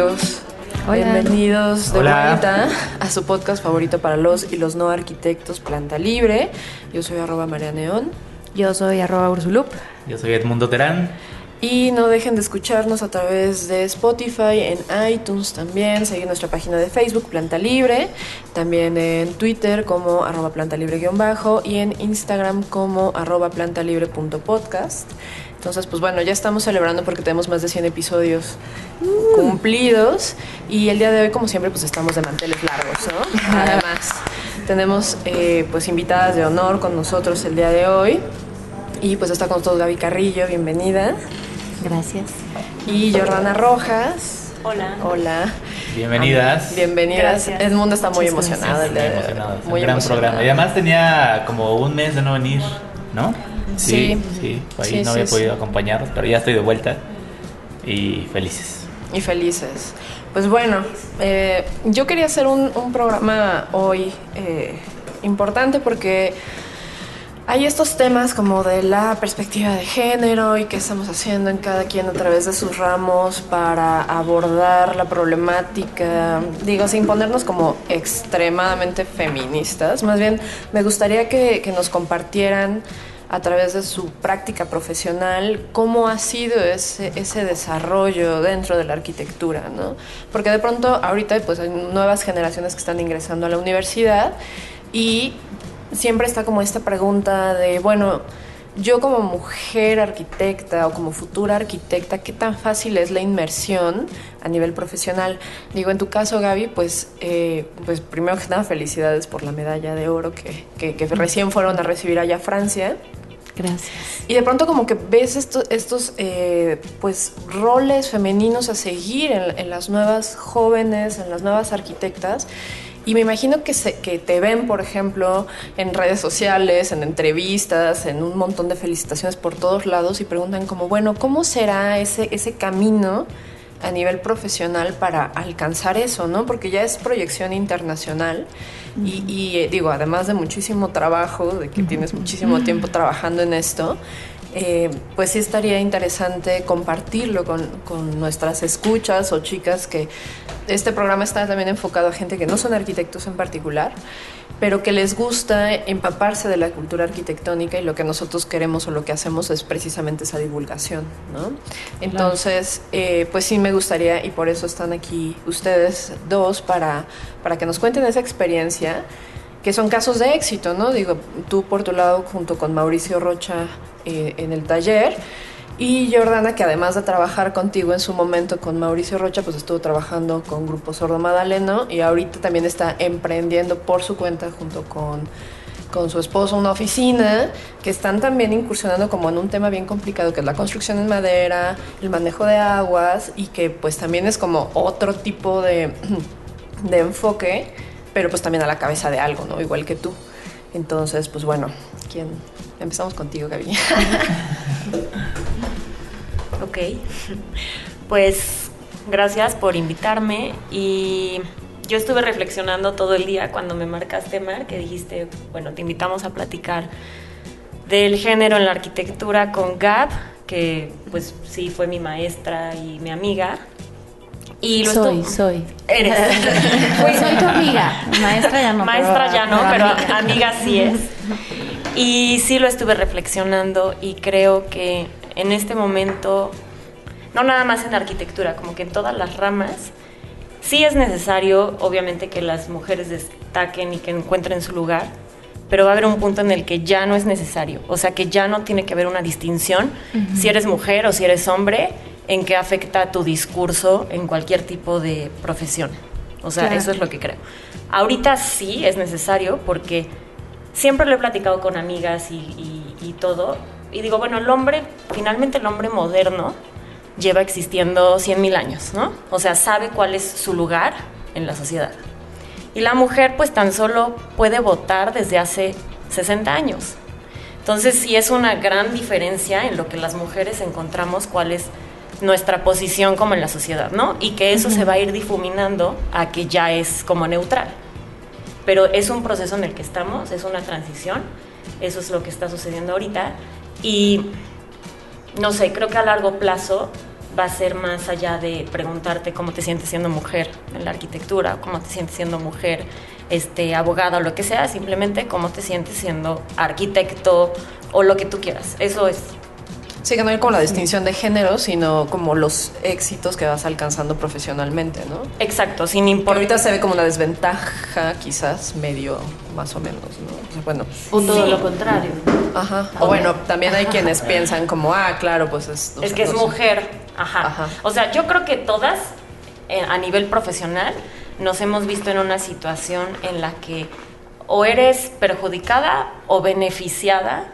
Hola bienvenidos de Hola. vuelta a su podcast favorito para los y los no arquitectos, Planta Libre. Yo soy arroba María Neón. Yo soy arroba Ursulup. Yo soy Edmundo Terán. Y no dejen de escucharnos a través de Spotify, en iTunes también, seguir nuestra página de Facebook, Planta Libre, también en Twitter como arroba plantalibre-bajo y en Instagram como arroba plantalibre.podcast. Entonces, pues bueno, ya estamos celebrando porque tenemos más de 100 episodios cumplidos y el día de hoy, como siempre, pues estamos de manteles largos, ¿no? Además, tenemos eh, pues invitadas de honor con nosotros el día de hoy y pues está con nosotros Gaby Carrillo, bienvenida. Gracias. Y Jordana Rojas. Hola. Hola. Bienvenidas. Bienvenidas. Gracias. Edmundo está muy Muchas emocionado. el Muy día de hoy. emocionados. Muy un gran emocionado. programa. Y además tenía como un mes de no venir, ¿no? Sí. Sí, ahí Sí, no había podido sí. acompañarnos, pero ya estoy de vuelta y felices. Y felices. Pues bueno, eh, yo quería hacer un, un programa hoy eh, importante porque hay estos temas como de la perspectiva de género y qué estamos haciendo en cada quien a través de sus ramos para abordar la problemática, digo, sin ponernos como extremadamente feministas. Más bien, me gustaría que, que nos compartieran a través de su práctica profesional cómo ha sido ese, ese desarrollo dentro de la arquitectura, ¿no? Porque de pronto ahorita pues hay nuevas generaciones que están ingresando a la universidad y siempre está como esta pregunta de, bueno, yo como mujer arquitecta o como futura arquitecta, ¿qué tan fácil es la inmersión a nivel profesional? Digo, en tu caso, Gaby, pues, eh, pues primero que nada, felicidades por la medalla de oro que, que- que recién fueron a recibir allá a Francia. Gracias. Y de pronto como que ves esto- estos eh, pues roles femeninos a seguir en, en las nuevas jóvenes, en las nuevas arquitectas. Y me imagino que, se- que te ven, por ejemplo, en redes sociales, en entrevistas, en un montón de felicitaciones por todos lados y preguntan como, bueno, ¿cómo será ese, ese camino a nivel profesional para alcanzar eso, ¿no? Porque ya es proyección internacional y, y, eh, digo, además de muchísimo trabajo, de que tienes muchísimo tiempo trabajando en esto, eh, pues sí estaría interesante compartirlo con, con nuestras escuchas o chicas que este programa está también enfocado a gente que no son arquitectos en particular, pero que les gusta empaparse de la cultura arquitectónica y lo que nosotros queremos o lo que hacemos es precisamente esa divulgación, ¿no? Entonces, eh, pues sí me gustaría, y por eso están aquí ustedes dos, para, para que nos cuenten esa experiencia, que son casos de éxito, ¿no? Digo, tú por tu lado, junto con Mauricio Rocha eh, en el taller, y Jordana, que además de trabajar contigo en su momento con Mauricio Rocha, pues estuvo trabajando con Grupo Sordo Madaleno y ahorita también está emprendiendo por su cuenta junto con, con su esposo una oficina que están también incursionando como en un tema bien complicado que es la construcción en madera, el manejo de aguas y que pues también es como otro tipo de, de enfoque, pero pues también a la cabeza de algo, ¿no? Igual que tú. Entonces, pues bueno, ¿quién? Empezamos contigo, Gaby. Ok. Pues gracias por invitarme y yo estuve reflexionando todo el día cuando me marcaste, Mar, que dijiste, bueno, te invitamos a platicar del género en la arquitectura con Gab, que pues sí fue mi maestra y mi amiga. Y lo soy, soy. Eres. Fui, soy tu amiga. Maestra ya no. Maestra pero- ya no, pero amiga. amiga sí es. Y sí lo estuve reflexionando y creo que en este momento, no nada más en arquitectura, como que en todas las ramas, sí es necesario, obviamente, que las mujeres destaquen y que encuentren su lugar, pero va a haber un punto en el que ya no es necesario. O sea, que ya no tiene que haber una distinción si eres mujer o si eres hombre, en qué afecta tu discurso en cualquier tipo de profesión. O sea, Claro. eso es lo que creo. Ahorita sí es necesario porque siempre lo he platicado con amigas y, y- y todo. Y digo, bueno, el hombre, finalmente el hombre moderno, lleva existiendo 100.000 años, ¿no? O sea, sabe cuál es su lugar en la sociedad. Y la mujer pues tan solo puede votar desde hace 60 años. Entonces sí es una gran diferencia en lo que las mujeres encontramos cuál es nuestra posición como en la sociedad, ¿no? Y que eso se va a ir difuminando a que ya es como neutral. Pero es un proceso en el que estamos, es una transición, eso es lo que está sucediendo ahorita. Y no sé, creo que a largo plazo va a ser más allá de preguntarte cómo te sientes siendo mujer en la arquitectura, cómo te sientes siendo mujer, este, abogada o lo que sea, simplemente cómo te sientes siendo arquitecto o lo que tú quieras. Eso es Sí, que no hay como la distinción de género, sino como los éxitos que vas alcanzando profesionalmente, ¿no? Exacto, sin importar. ahorita se ve como una desventaja, quizás, medio más o menos, ¿no? O sea, bueno, O todo Sí. lo contrario. ajá. O bueno, también hay quienes piensan como, ah, claro, pues es... Es sea, que es no mujer. Ajá. Ajá. O sea, yo creo que todas, eh, a nivel profesional, nos hemos visto en una situación en la que o eres perjudicada o beneficiada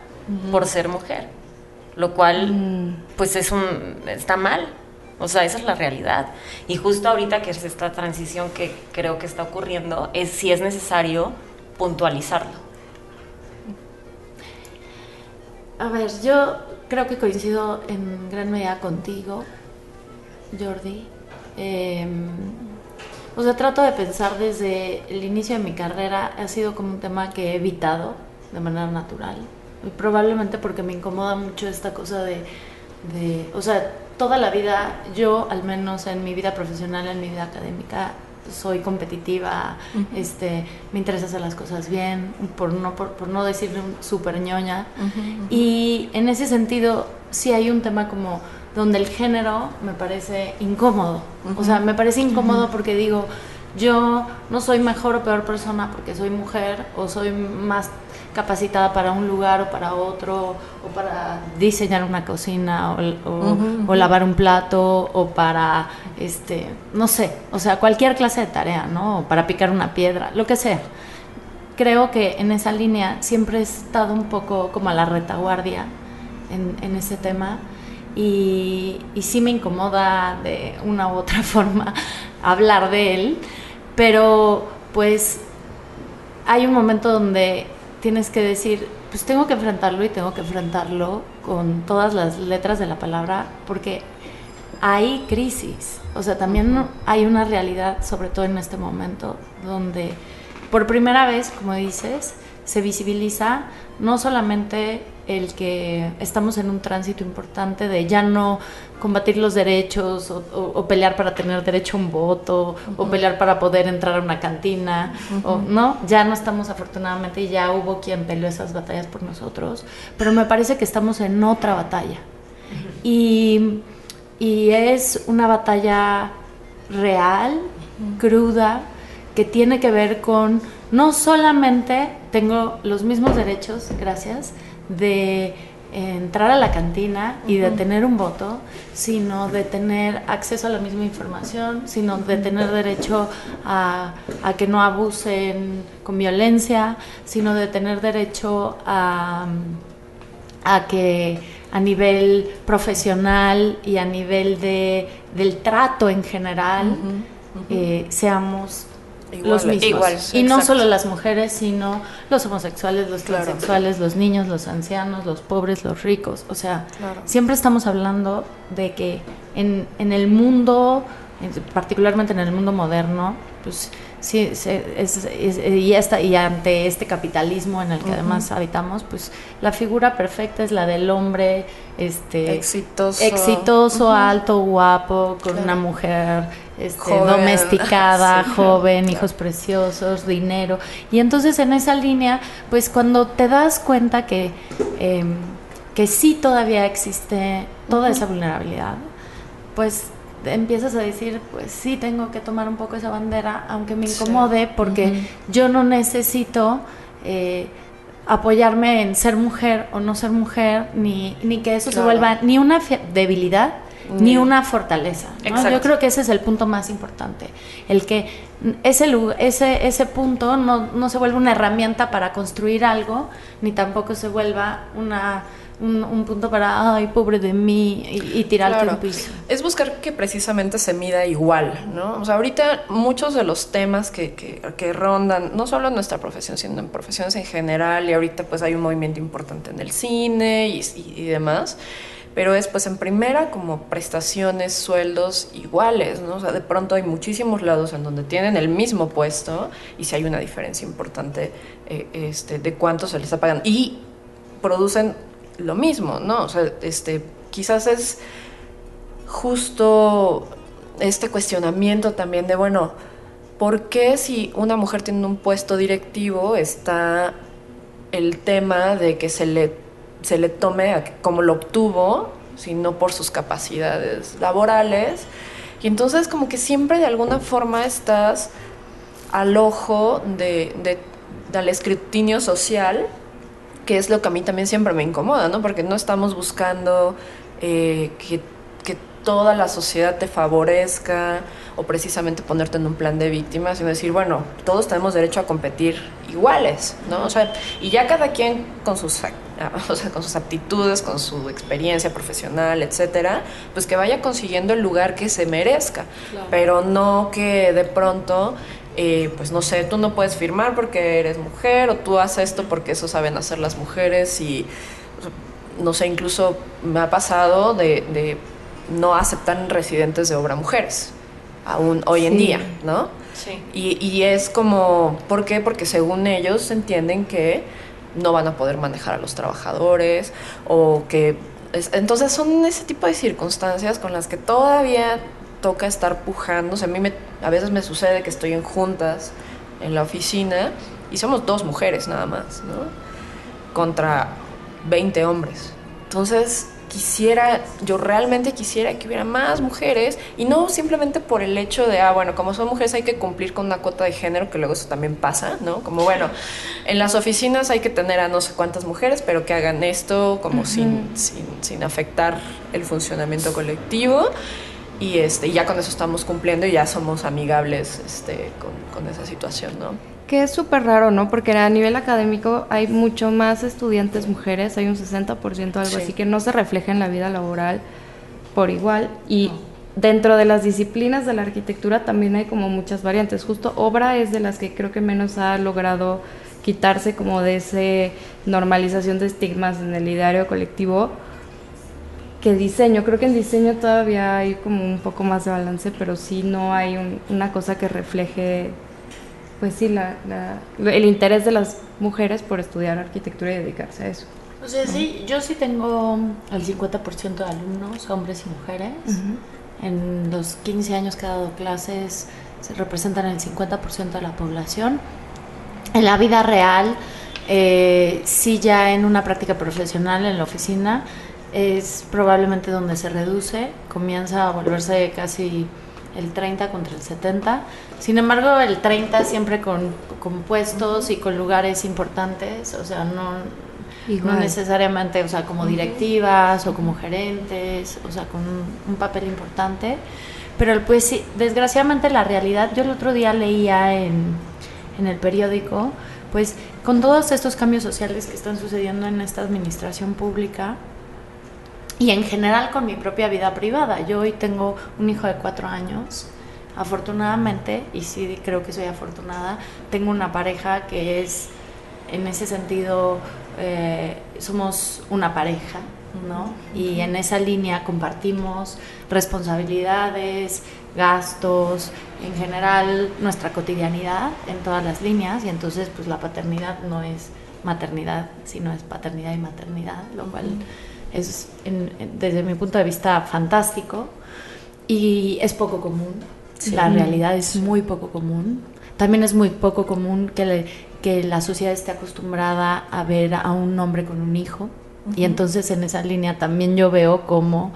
por ser mujer. Lo cual, pues es un. está mal. O sea, esa es la realidad. Y justo ahorita que es esta transición que creo que está ocurriendo, es si es necesario puntualizarlo. A ver, yo creo que coincido en gran medida contigo, Jordi. Eh, o sea, trato de pensar desde el inicio de mi carrera, ha sido como un tema que he evitado de manera natural. Probablemente porque me incomoda mucho esta cosa de, de, o sea, toda la vida, yo al menos en mi vida profesional, en mi vida académica, soy competitiva, este, me interesa hacer las cosas bien, por no, por, por no decir súper ñoña. Y en ese sentido, sí hay un tema como donde el género me parece incómodo. O sea, me parece incómodo porque digo, yo no soy mejor o peor persona porque soy mujer o soy más capacitada para un lugar o para otro o para diseñar una cocina o, o- o lavar un plato o para este no sé o sea cualquier clase de tarea no o para picar una piedra lo que sea. Creo que en esa línea siempre he estado un poco como a la retaguardia en, en ese tema y, y sí me incomoda de una u otra forma hablar de él, pero pues hay un momento donde tienes que decir, pues tengo que enfrentarlo y tengo que enfrentarlo con todas las letras de la palabra porque hay crisis, o sea, también hay una realidad, sobre todo en este momento, donde por primera vez, como dices, se visibiliza no solamente el que estamos en un tránsito importante de ya no combatir los derechos o, o- o pelear para tener derecho a un voto o pelear para poder entrar a una cantina o no ya no estamos afortunadamente y ya hubo quien peleó esas batallas por nosotros pero me parece que estamos en otra batalla. Y, y es una batalla real, cruda, que tiene que ver con no solamente tengo los mismos derechos, gracias, de entrar a la cantina y de tener un voto, sino de tener acceso a la misma información, sino de tener derecho a, a que no abusen con violencia, sino de tener derecho a a que a nivel profesional y a nivel de, del trato en general eh, seamos Igual, los mismos. igual, y no solo las mujeres, sino los homosexuales, los Claro. transexuales, los niños, los ancianos, los pobres, los ricos. O sea, Claro. siempre estamos hablando de que en, en el mundo, en- particularmente en el mundo moderno, pues sí, se- es- es- y, esta, y ante este capitalismo en el que además habitamos, pues la figura perfecta es la del hombre este, Exitoso. exitoso, alto, guapo, con Claro. una mujer este, Joven. domesticada, Sí, joven, claro. hijos preciosos, dinero. Y entonces en esa línea, pues cuando te das cuenta que, em, que sí todavía existe toda esa vulnerabilidad, pues empiezas a decir, pues sí tengo que tomar un poco esa bandera, aunque me Sí. incomode, porque yo no necesito eh, apoyarme en ser mujer o no ser mujer, ni, ni que eso se vuelva ni una debilidad ni una fortaleza. Yo creo que ese es el punto más importante, el que ese, ese, ese punto no, no se vuelva una herramienta para construir algo, ni tampoco se vuelva una un, un punto para, ay, pobre de mí, y, y tirarte Claro. un piso. Es buscar que precisamente se mida igual, ¿no? O sea, ahorita muchos de los temas que, que, que rondan, no solo en nuestra profesión, sino en profesiones en general, y ahorita pues hay un movimiento importante en el cine y, y- y demás, pero es pues en primera como prestaciones, sueldos iguales, ¿no? O sea, de pronto hay muchísimos lados en donde tienen el mismo puesto y si hay una diferencia importante eh, este, de cuánto se les está pagando. Y producen lo mismo, ¿no? O sea, este, quizás es justo este cuestionamiento también de, bueno, ¿por qué si una mujer tiene un puesto directivo está el tema de que se le, se le tome como lo obtuvo, sino por sus capacidades laborales? Y entonces como que siempre de alguna forma estás al ojo de, de- del escrutinio social, que es lo que a mí también siempre me incomoda, ¿no? Porque no estamos buscando eh, que toda la sociedad te favorezca o precisamente ponerte en un plan de víctima, sino decir, bueno, todos tenemos derecho a competir iguales, ¿no? O sea, y ya cada quien con sus, o sea, con sus aptitudes, con su experiencia profesional, etcétera, pues que vaya consiguiendo el lugar que se merezca, pero no que de pronto eh, pues no sé, tú no puedes firmar porque eres mujer o tú haces esto porque eso saben hacer las mujeres y no sé, incluso me ha pasado de, de no aceptar residentes de obra mujeres, aún hoy en día, ¿no? Sí. Y, y es como, ¿por qué? Porque según ellos entienden que no van a poder manejar a los trabajadores o que... es- entonces son ese tipo de circunstancias con las que todavía toca estar pujando. O sea, a mí me, a veces me sucede que estoy en juntas en la oficina y somos dos mujeres nada más, ¿no? Contra 20 hombres. Entonces, quisiera, yo realmente quisiera que hubiera más mujeres y no simplemente por el hecho de, ah, bueno, como son mujeres hay que cumplir con una cuota de género, que luego eso también pasa, ¿no? Como, bueno, en las oficinas hay que tener a no sé cuántas mujeres, pero que hagan esto como sin, sin, sin afectar el funcionamiento colectivo. Y este, ya con eso estamos cumpliendo y ya somos amigables este, con, con esa situación, ¿no? Que es súper raro, ¿no? Porque a nivel académico hay mucho más estudiantes mujeres, hay un 60% algo Sí. así que no se refleja en la vida laboral por igual. Y dentro de las disciplinas de la arquitectura también hay como muchas variantes. Justo obra es de las que creo que menos ha logrado quitarse como de ese normalización de estigmas en el ideario colectivo que diseño. Creo que en diseño todavía hay como un poco más de balance, pero sí no hay un- una cosa que refleje, pues sí, la, la- el interés de las mujeres por estudiar arquitectura y dedicarse a eso. O sea, sí, yo sí tengo el 50% de alumnos, hombres y mujeres. En los 15 años que he dado clases se representan el 50% de la población. En la vida real, eh, sí ya en una práctica profesional en la oficina, es probablemente donde se reduce, comienza a volverse casi el 30 contra el 70. Sin embargo, el 30 siempre con, con puestos y con lugares importantes, o sea, no, no necesariamente, o sea, como directivas o como gerentes, o sea, con un, un papel importante. Pero pues sí, desgraciadamente la realidad, yo el otro día leía en, en el periódico, pues con todos estos cambios sociales que están sucediendo en esta administración pública, y en general con mi propia vida privada. Yo hoy tengo un hijo de cuatro años. Afortunadamente, y sí creo que soy afortunada, tengo una pareja que es, en ese sentido, eh, somos una pareja, ¿no? Y en esa línea compartimos responsabilidades, gastos, en general nuestra cotidianidad en todas las líneas y entonces pues la paternidad no es maternidad, sino es paternidad y maternidad, lo cual es en- en- desde mi punto de vista fantástico y es poco común. La realidad es muy poco común. También es muy poco común que, le- que la sociedad esté acostumbrada a ver a un hombre con un hijo. Y entonces en esa línea también yo veo como,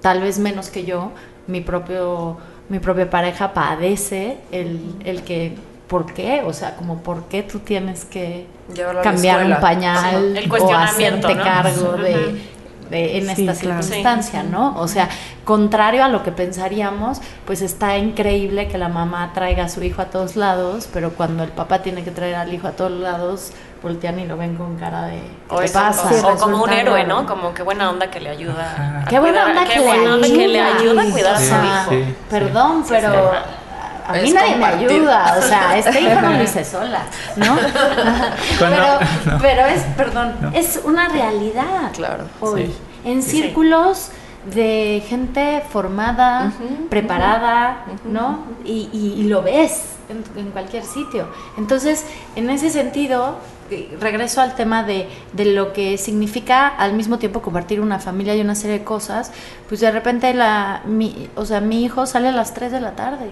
tal vez menos que yo, mi, propio, mi propia pareja padece el, el que, ¿por qué? O sea, como, ¿por qué tú tienes que Llevarlo cambiar un pañal Sí, el o cuestionamiento, hacerte ¿no? cargo Ujú. de, de- en Sí, esta claro. circunstancia, ¿no? O sea, contrario a lo que pensaríamos, pues está increíble que la mamá traiga a su hijo a todos lados, pero cuando el papá tiene que traer al hijo a todos lados, voltean y lo ven con cara de O, ¿qué te eso, pasa? o- o como un héroe. ¿no? Como qué buena onda que le ayuda. a Qué buena cuidar- onda qué que, le, buena onda que le ayuda a cuidar a su o hijo. sea, Sí, sí. Perdón, pero a mí nadie me ayuda. O sea, este hijo no lo hice sola, ¿no? Cuando- pero, no. pero es, perdón, No. es una realidad. Claro. Hoy. Sí. En círculos de gente formada, preparada, ¿no? Y, y- y lo ves en, en cualquier sitio. Entonces, en ese sentido, eh, regreso al tema de, de lo que significa al mismo tiempo compartir una familia y una serie de cosas, pues de repente la, mi, o sea, mi hijo sale a las 3 de la tarde.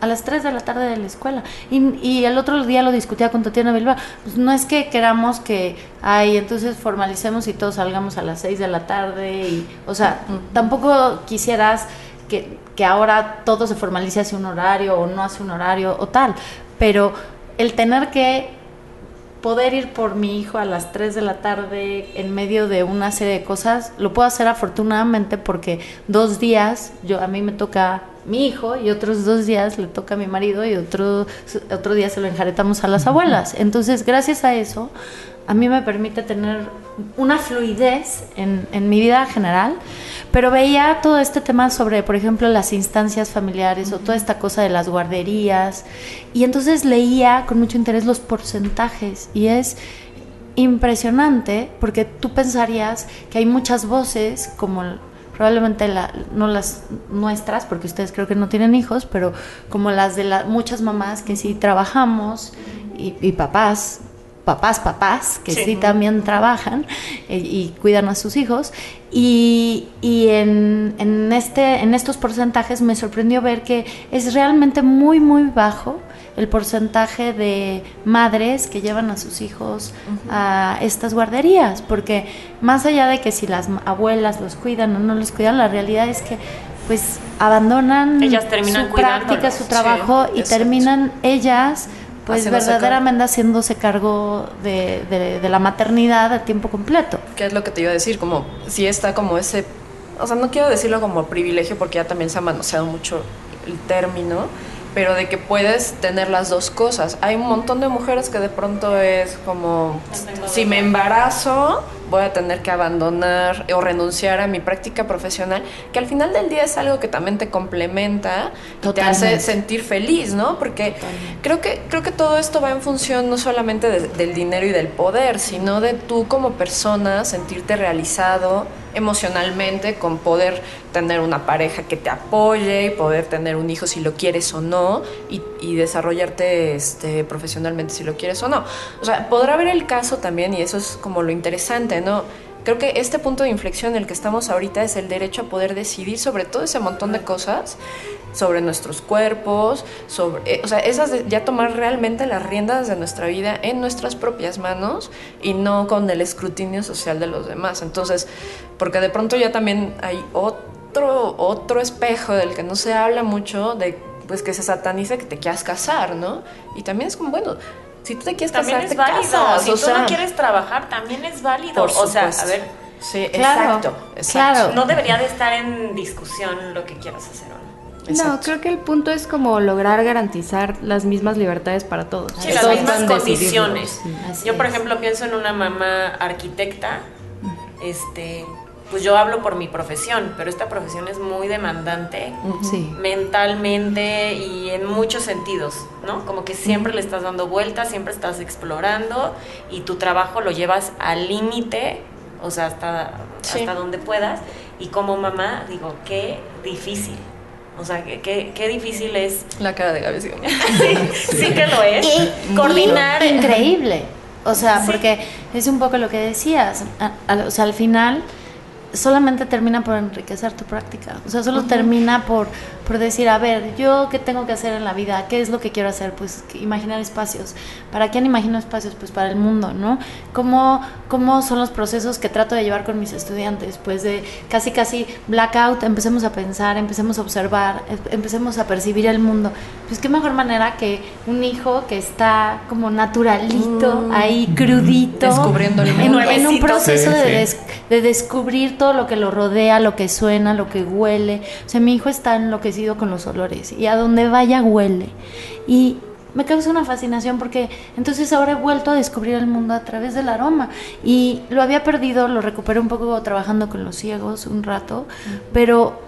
A las 3 de la tarde de la escuela. Y, y el otro día lo discutía con Tatiana Bilbao. Pues no es que queramos que, ay, entonces formalicemos y todos salgamos a las 6 de la tarde. Y, o sea, tampoco quisieras que, que ahora todo se formalice hacia un horario o no hacia un horario o tal. Pero el tener que poder ir por mi hijo a las 3 de la tarde en medio de una serie de cosas, lo puedo hacer afortunadamente porque dos días yo a mí me toca mi hijo y otros dos días le toca a mi marido y otro, otro día se lo enjaretamos a las abuelas. Entonces, gracias a eso, a mí me permite tener una fluidez en, en mi vida general, pero veía todo este tema sobre, por ejemplo, las instancias familiares o toda esta cosa de las guarderías, y entonces leía con mucho interés los porcentajes, y es impresionante porque tú pensarías que hay muchas voces como probablemente la- no las nuestras porque ustedes creo que no tienen hijos pero como las de la- muchas mamás que sí trabajamos y, y papás papás papás que sí, también trabajan eh, y cuidan a sus hijos. Y, y en, en este en estos porcentajes me sorprendió ver que es realmente muy muy bajo el porcentaje de madres que llevan a sus hijos a estas guarderías, porque más allá de que si las abuelas los cuidan o no los cuidan, la realidad es que pues abandonan Ellas terminan su práctica, su Sí, trabajo y exacto. terminan ellas pues Haciéndose verdaderamente haciéndose cargo de, de- de la maternidad a tiempo completo. ¿Qué es lo que te iba a decir? Como si está como ese, o sea, no quiero decirlo como privilegio porque ya también se ha manoseado mucho el término, pero de que puedes tener las dos cosas. Hay un montón de mujeres que de pronto es como, si me embarazo, voy a tener que abandonar o renunciar a mi práctica profesional, que al final del día es algo que también te complementa y te hace sentir feliz, ¿no? Porque creo que, creo que todo esto va en función no solamente de- del dinero y del poder, sino de tú como persona sentirte realizado emocionalmente con poder tener una pareja que te apoye y poder tener un hijo si lo quieres o no y, desarrollarte este, profesionalmente si lo quieres o no. O sea, podrá haber el caso también y eso es como lo interesante, ¿no? Creo que este punto de inflexión en el que estamos ahorita es el derecho a poder decidir sobre todo ese montón de cosas, sobre nuestros cuerpos, sobre, eh, o sea, esas de- ya tomar realmente las riendas de nuestra vida en nuestras propias manos y no con el escrutinio social de los demás. Entonces, porque de pronto ya también hay otro otro espejo del que no se habla mucho de pues que se sataniza que te quieras casar, ¿no? Y también es como bueno, si tú te quieres También casar, es te válido. casas, si o tú sea, no quieres trabajar, también es válido. por o sea, a ver, Sí, Claro, exacto, exacto. claro. no debería de estar en discusión lo que quieras hacer no. Creo que el punto es como lograr garantizar las mismas libertades para todos. Sí, las mismas condiciones. Sí. Yo, por es. ejemplo, pienso en una mamá arquitecta, este, pues yo hablo por mi profesión, pero esta profesión es muy demandante Sí. mentalmente y en muchos sentidos, ¿no? Como que siempre le estás dando vueltas, siempre estás explorando y tu trabajo lo llevas al límite, o sea, hasta, Sí. hasta donde puedas. Y como mamá, digo, qué difícil. O sea, qué, qué, qué difícil es. La cara de Gaby. sí. Sí, sí que lo es. Y- Coordinar. y increíble. O sea, Sí. porque es un poco lo que decías. a- a- o sea, al final solamente termina por enriquecer tu práctica. O sea, solo termina por, por decir, a ver, yo qué tengo que hacer en la vida, qué es lo que quiero hacer, pues imaginar espacios. ¿Para quién imagino espacios? Pues para el mundo, ¿no? ¿Cómo, ¿Cómo son los procesos que trato de llevar con mis estudiantes? Pues de casi, casi blackout, empecemos a pensar, empecemos a observar, em- empecemos a percibir el mundo. Pues qué mejor manera que un hijo que está como naturalito, ahí crudito, Descubriendo el en, mundo. en un Nuevecito. proceso Sí, de, sí. des- de descubrir todo lo que lo rodea, lo que suena, lo que huele. O sea, mi hijo está enloquecido con los olores y a donde vaya huele. Y me causa una fascinación porque entonces ahora he vuelto a descubrir el mundo a través del aroma y lo había perdido, lo recuperé un poco trabajando con los ciegos un rato, pero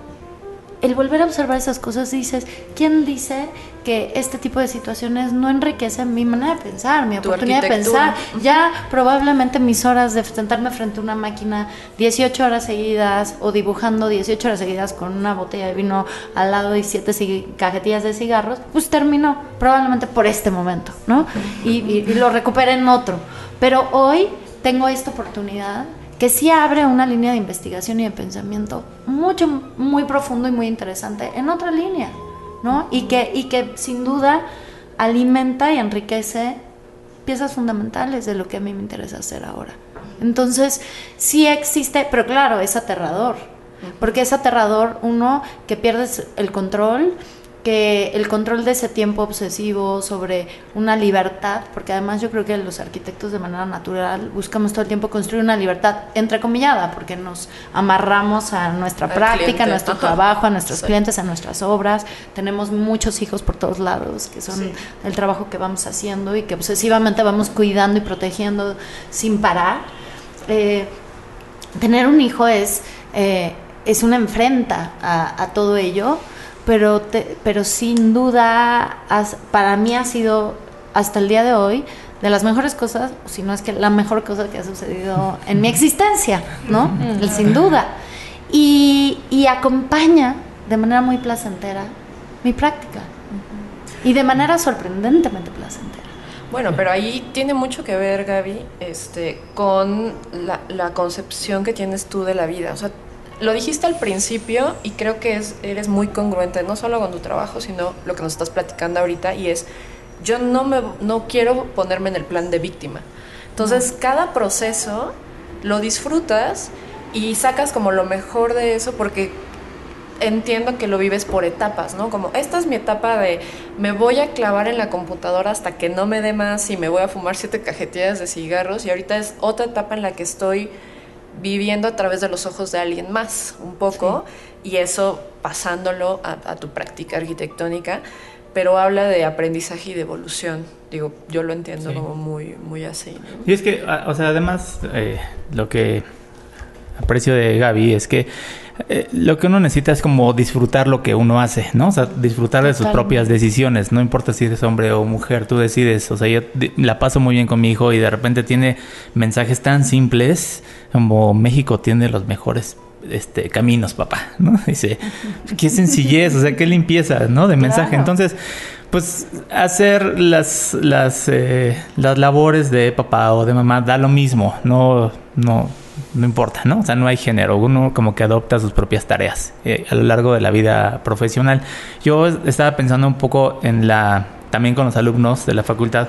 el volver a observar esas cosas dices, ¿quién dice que este tipo de situaciones no enriquecen mi manera de pensar, mi oportunidad de pensar? Ya probablemente mis horas de sentarme frente a una máquina 18 horas seguidas o dibujando 18 horas seguidas con una botella de vino al lado y siete cajetillas de cigarros, pues terminó probablemente por este momento, ¿no? Y, y lo recuperé en otro. Pero hoy tengo esta oportunidad que sí abre una línea de investigación y de pensamiento mucho, muy profundo y muy interesante en otra línea, ¿no? Y que, y que sin duda alimenta y enriquece piezas fundamentales de lo que a mí me interesa hacer ahora. Entonces, sí existe, pero claro, es aterrador, porque es aterrador, uno, que pierdes el control, que el control de ese tiempo obsesivo sobre una libertad, porque además yo creo que los arquitectos de manera natural buscamos todo el tiempo construir una libertad entrecomillada, porque nos amarramos a nuestra práctica, a nuestro trabajo, a nuestros clientes, a nuestras obras. Tenemos muchos hijos por todos lados, que son el trabajo que vamos haciendo y que obsesivamente vamos cuidando y protegiendo sin parar. Eh, tener un hijo es, eh, es una enfrenta a, a todo ello pero, pero sin duda para mí ha sido hasta el día de hoy de las mejores cosas, si no es que la mejor cosa que ha sucedido en mi existencia, ¿no? sin duda. Y, y acompaña de manera muy placentera mi práctica. Y de manera sorprendentemente placentera. Bueno, pero ahí tiene mucho que ver, Gaby, este, con la, la, concepción que tienes tú de la vida. O sea, lo dijiste al principio y creo que es, eres muy congruente, no solo con tu trabajo, sino lo que nos estás platicando ahorita, y es, yo no, me, no quiero ponerme en el plan de víctima. Entonces, cada proceso lo disfrutas y sacas como lo mejor de eso porque entiendo que lo vives por etapas, ¿no? Como esta es mi etapa de me voy a clavar en la computadora hasta que no me dé más y me voy a fumar siete cajetillas de cigarros y ahorita es otra etapa en la que estoy viviendo a través de los ojos de alguien más, un poco, y eso pasándolo a, tu práctica arquitectónica, pero habla de aprendizaje y de evolución. Digo, yo lo entiendo como muy, muy así. Y es que, o sea, además, eh, lo que aprecio de Gaby es que eh, lo que uno necesita es como disfrutar lo que uno hace, ¿no? O sea, disfrutar de sus propias decisiones, no importa si eres hombre o mujer, tú decides. O sea, yo la paso muy bien con mi hijo y de repente tiene mensajes tan simples como México tiene los mejores este, caminos, papá, ¿no? Dice, qué sencillez, o sea, qué limpieza, ¿no? De mensaje. Entonces, pues hacer las, las, eh, las labores de papá o de mamá da lo mismo, no, no, no importa, ¿no? O sea, no hay género, uno como que adopta sus propias tareas eh, a lo largo de la vida profesional. Yo estaba pensando un poco en la, también con los alumnos de la facultad,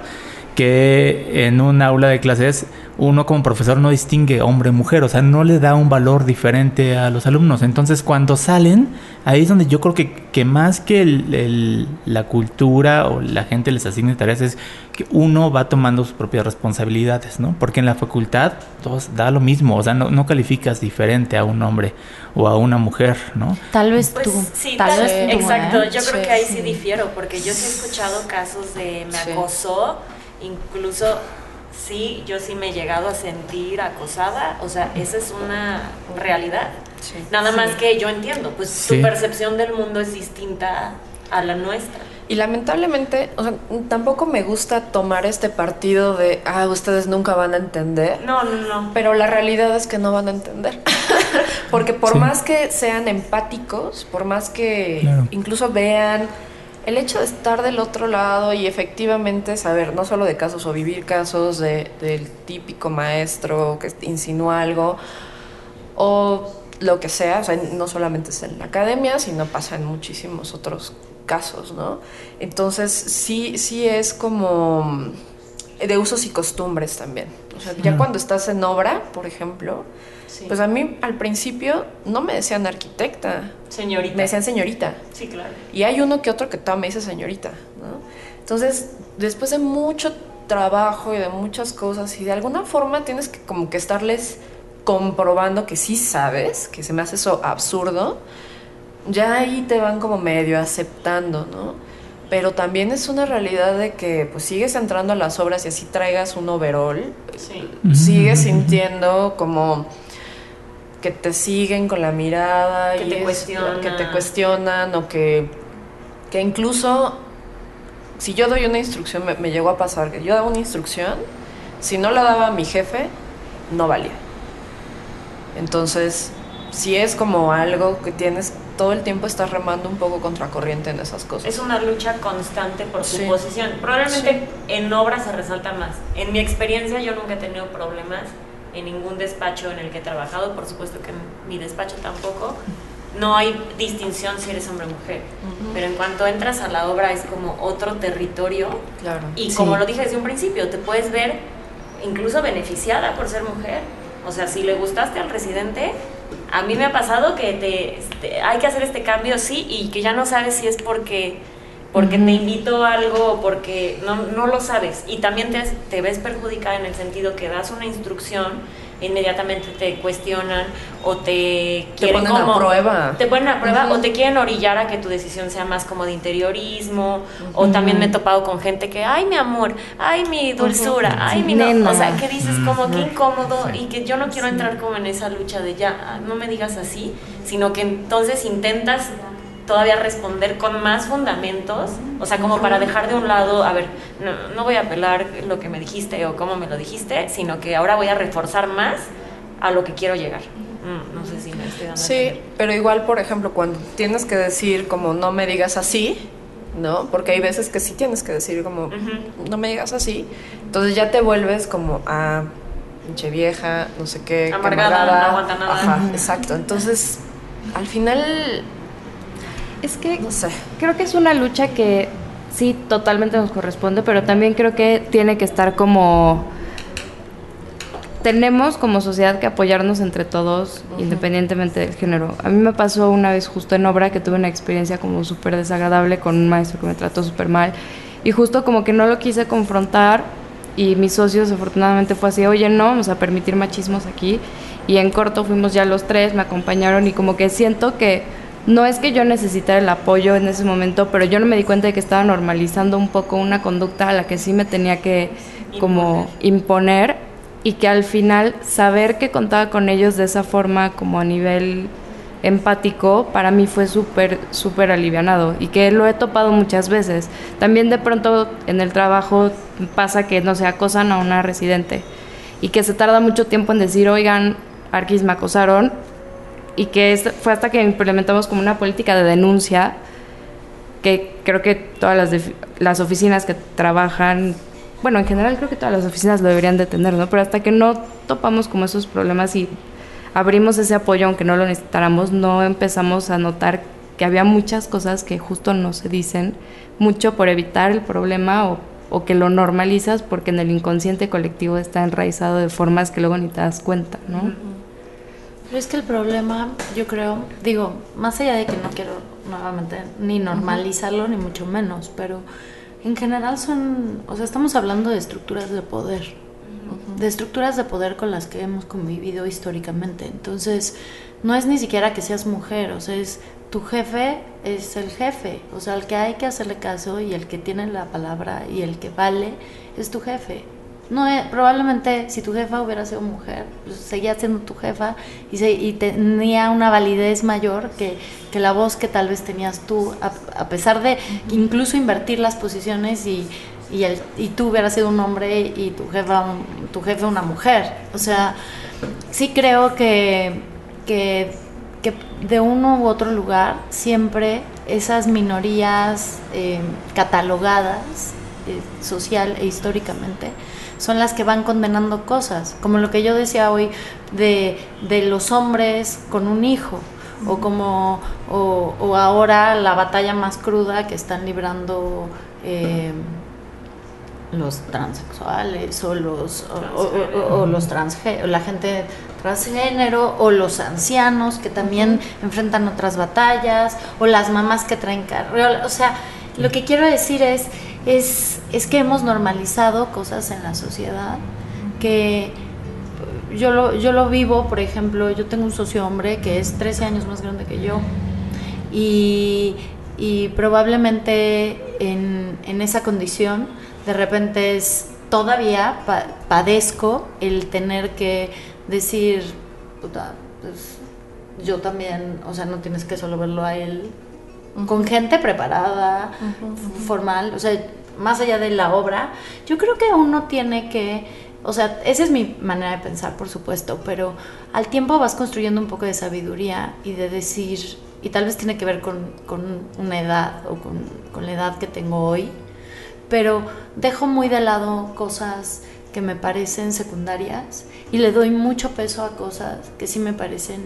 que en un aula de clases uno como profesor no distingue hombre-mujer, o sea, no le da un valor diferente a los alumnos. Entonces, cuando salen, ahí es donde yo creo que, que más que el, la cultura o la gente les asigne tareas, es que uno va tomando sus propias responsabilidades, ¿no? Porque en la facultad todos da lo mismo, o sea, no, no calificas diferente a un hombre o a una mujer, ¿no? Tal vez pues, tú. Sí, tal, vez tú, Exacto, ¿eh? yo creo que ahí sí difiero, porque yo sí he escuchado casos de me acosó incluso sí, yo sí me he llegado a sentir acosada, o sea, esa es una realidad. Nada más que yo entiendo, pues su percepción del mundo es distinta a la nuestra. Y lamentablemente, o sea, tampoco me gusta tomar este partido de, ah, ustedes nunca van a entender. No, no, no. Pero la realidad es que no van a entender. Porque por más que sean empáticos, por más que incluso vean el hecho de estar del otro lado y efectivamente saber no solo de casos o vivir casos de, del típico maestro que insinúa algo o lo que sea, o sea, no solamente es en la academia, sino pasa en muchísimos otros casos, ¿no? Entonces sí, sí es como de usos y costumbres también. O sea, ya cuando estás en obra, por ejemplo, pues a mí al principio no me decían arquitecta. Señorita. Me decían señorita. Sí, claro. Y hay uno que otro que todavía me dice señorita, ¿no? Entonces, después de mucho trabajo y de muchas cosas y de alguna forma tienes que como que estarles comprobando que sí sabes, que se me hace eso absurdo, ya ahí te van como medio aceptando, ¿no? pero también es una realidad de que pues sigues entrando a las obras y así traigas un overall, Sí. sigues sintiendo como que te siguen con la mirada Que y te es- cuestionan. que te cuestionan o que, que incluso si yo doy una instrucción, me, me llegó a pasar que yo daba una instrucción, si no la daba mi jefe, no valía. Entonces, si es como algo que tienes todo el tiempo estás remando un poco contracorriente en esas cosas. Es una lucha constante por su Sí. posición. Probablemente en obra se resalta más. En mi experiencia yo nunca he tenido problemas en ningún despacho en el que he trabajado, por supuesto que en mi despacho tampoco. No hay distinción si eres hombre o mujer, pero en cuanto entras a la obra es como otro territorio Claro. y Sí. como lo dije desde un principio, te puedes ver incluso beneficiada por ser mujer. O sea, si le gustaste al residente, a mí me ha pasado que te, este, hay que hacer este cambio, sí, y que ya no sabes si es porque, porque te invito a algo o porque no, no lo sabes. Y también te, te ves perjudicada en el sentido que das una instrucción, inmediatamente te cuestionan o te Te quieren ponen a como- prueba. te ponen a prueba o te quieren orillar a que tu decisión sea más como de interiorismo. O también me he topado con gente que ay mi amor ay mi dulzura ay mi no o sea que dices como qué incómodo Sí. y que yo no quiero entrar como en esa lucha de ya no me digas así sino que entonces intentas todavía responder con más fundamentos, o sea, como para dejar de un lado, a ver, no, no voy a apelar lo que me dijiste o cómo me lo dijiste, sino que ahora voy a reforzar más a lo que quiero llegar. Mm, no sé si me estoy dando Sí, pero igual, por ejemplo, cuando tienes que decir como no me digas así, ¿no? Porque hay veces que sí tienes que decir como Ujú. no me digas así, entonces ya te vuelves como a pinche vieja, no sé qué, Amargada, no aguanta nada. Ajá, exacto. Entonces, al final, Es que no sé. creo que es una lucha que sí, totalmente nos corresponde, pero también creo que tiene que estar como... Tenemos como sociedad que apoyarnos entre todos, independientemente del género. A mí me pasó una vez justo en obra que tuve una experiencia como súper desagradable con un maestro que me trató súper mal y justo como que no lo quise confrontar y mis socios afortunadamente fue así, oye, no vamos a permitir machismos aquí y en corto fuimos ya los tres, me acompañaron y como que siento que no es que yo necesitara el apoyo en ese momento, pero yo no me di cuenta de que estaba normalizando un poco una conducta a la que sí me tenía que como imponer. y que al final saber que contaba con ellos de esa forma como a nivel empático para mí fue súper súper alivianado y que lo he topado muchas veces. También de pronto en el trabajo pasa que no se acosan a una residente y que se tarda mucho tiempo en decir oigan Arquis me acosaron y que es- fue hasta que implementamos como una política de denuncia que creo que todas las, las oficinas que trabajan, bueno, en general creo que todas las oficinas lo deberían de tener, ¿no? Pero hasta que no topamos como esos problemas y abrimos ese apoyo, aunque no lo necesitáramos, no empezamos a notar que había muchas cosas que justo no se dicen, mucho por evitar el problema o, o que lo normalizas porque en el inconsciente colectivo está enraizado de formas que luego ni te das cuenta, ¿no? Pero es que el problema, yo creo, digo, más allá de que no quiero nuevamente ni normalizarlo, ni mucho menos, pero en general son, o sea, estamos hablando de estructuras de poder, de estructuras de poder con las que hemos convivido históricamente. Entonces, no es ni siquiera que seas mujer, o sea, es tu jefe es el jefe, o sea, el que hay que hacerle caso y el que tiene la palabra y el que vale es tu jefe. No, eh, probablemente si tu jefa hubiera sido mujer, pues seguía siendo tu jefa y, se- y tenía una validez mayor que, que la voz que tal vez tenías tú, a, a pesar de incluso invertir las posiciones y, y, el, y tú hubieras sido un hombre y tu, jefa, un- tu jefe una mujer. O sea, sí creo que, que, que de uno u otro lugar siempre esas minorías eh, catalogadas eh, social e históricamente son las que van condenando cosas, como lo que yo decía hoy de, de los hombres con un hijo, o como o, o ahora la batalla más cruda que están librando eh, los transexuales o los o, o- o- o los la gente transgénero o los ancianos que también enfrentan otras batallas o las mamás que traen carriola, o sea, lo que quiero decir es es es que hemos normalizado cosas en la sociedad que yo lo, yo lo vivo, por ejemplo, yo tengo un socio hombre que es 13 años más grande que yo y, y probablemente en, en esa condición, de repente es todavía padezco el tener que decir, puta, pues yo también, o sea, no tienes que solo verlo a él, con gente preparada, formal, o sea, más allá de la obra, yo creo que uno tiene que, o sea, esa es mi manera de pensar, por supuesto, pero al tiempo vas construyendo un poco de sabiduría y de decir, y tal vez tiene que ver con, una edad o con, con la edad que tengo hoy, pero dejo muy de lado cosas que me parecen secundarias y le doy mucho peso a cosas que sí me parecen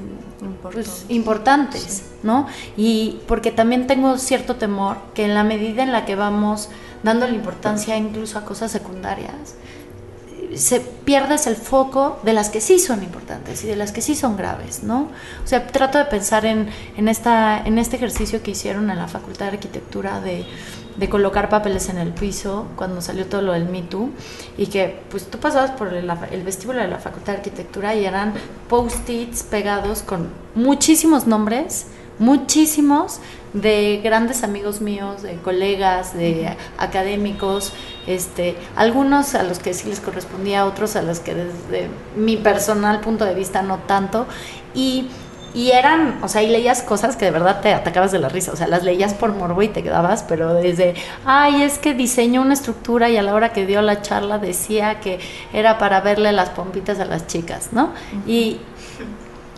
pues, importantes, ¿no? Y porque también tengo cierto temor que en la medida en la que vamos dando la importancia incluso a cosas secundarias, se pierdes el foco de las que sí son importantes y de las que sí son graves, ¿no? O sea, trato de pensar en, en, esta, en este ejercicio que hicieron en la Facultad de Arquitectura de de colocar papeles en el piso cuando salió todo lo del Me Too y que pues tú pasabas por el, vestíbulo de la Facultad de Arquitectura y eran post-its pegados con muchísimos nombres, muchísimos de grandes amigos míos, de colegas, de académicos, este, algunos a los que sí les correspondía, otros a los que desde mi personal punto de vista no tanto. Y y eran, o sea, y leías cosas que de verdad te atacabas de la risa, o sea, las leías por morbo y te quedabas, pero desde, ay, es que diseñó una estructura y a la hora que dio la charla decía que era para verle las pompitas a las chicas, ¿no? Y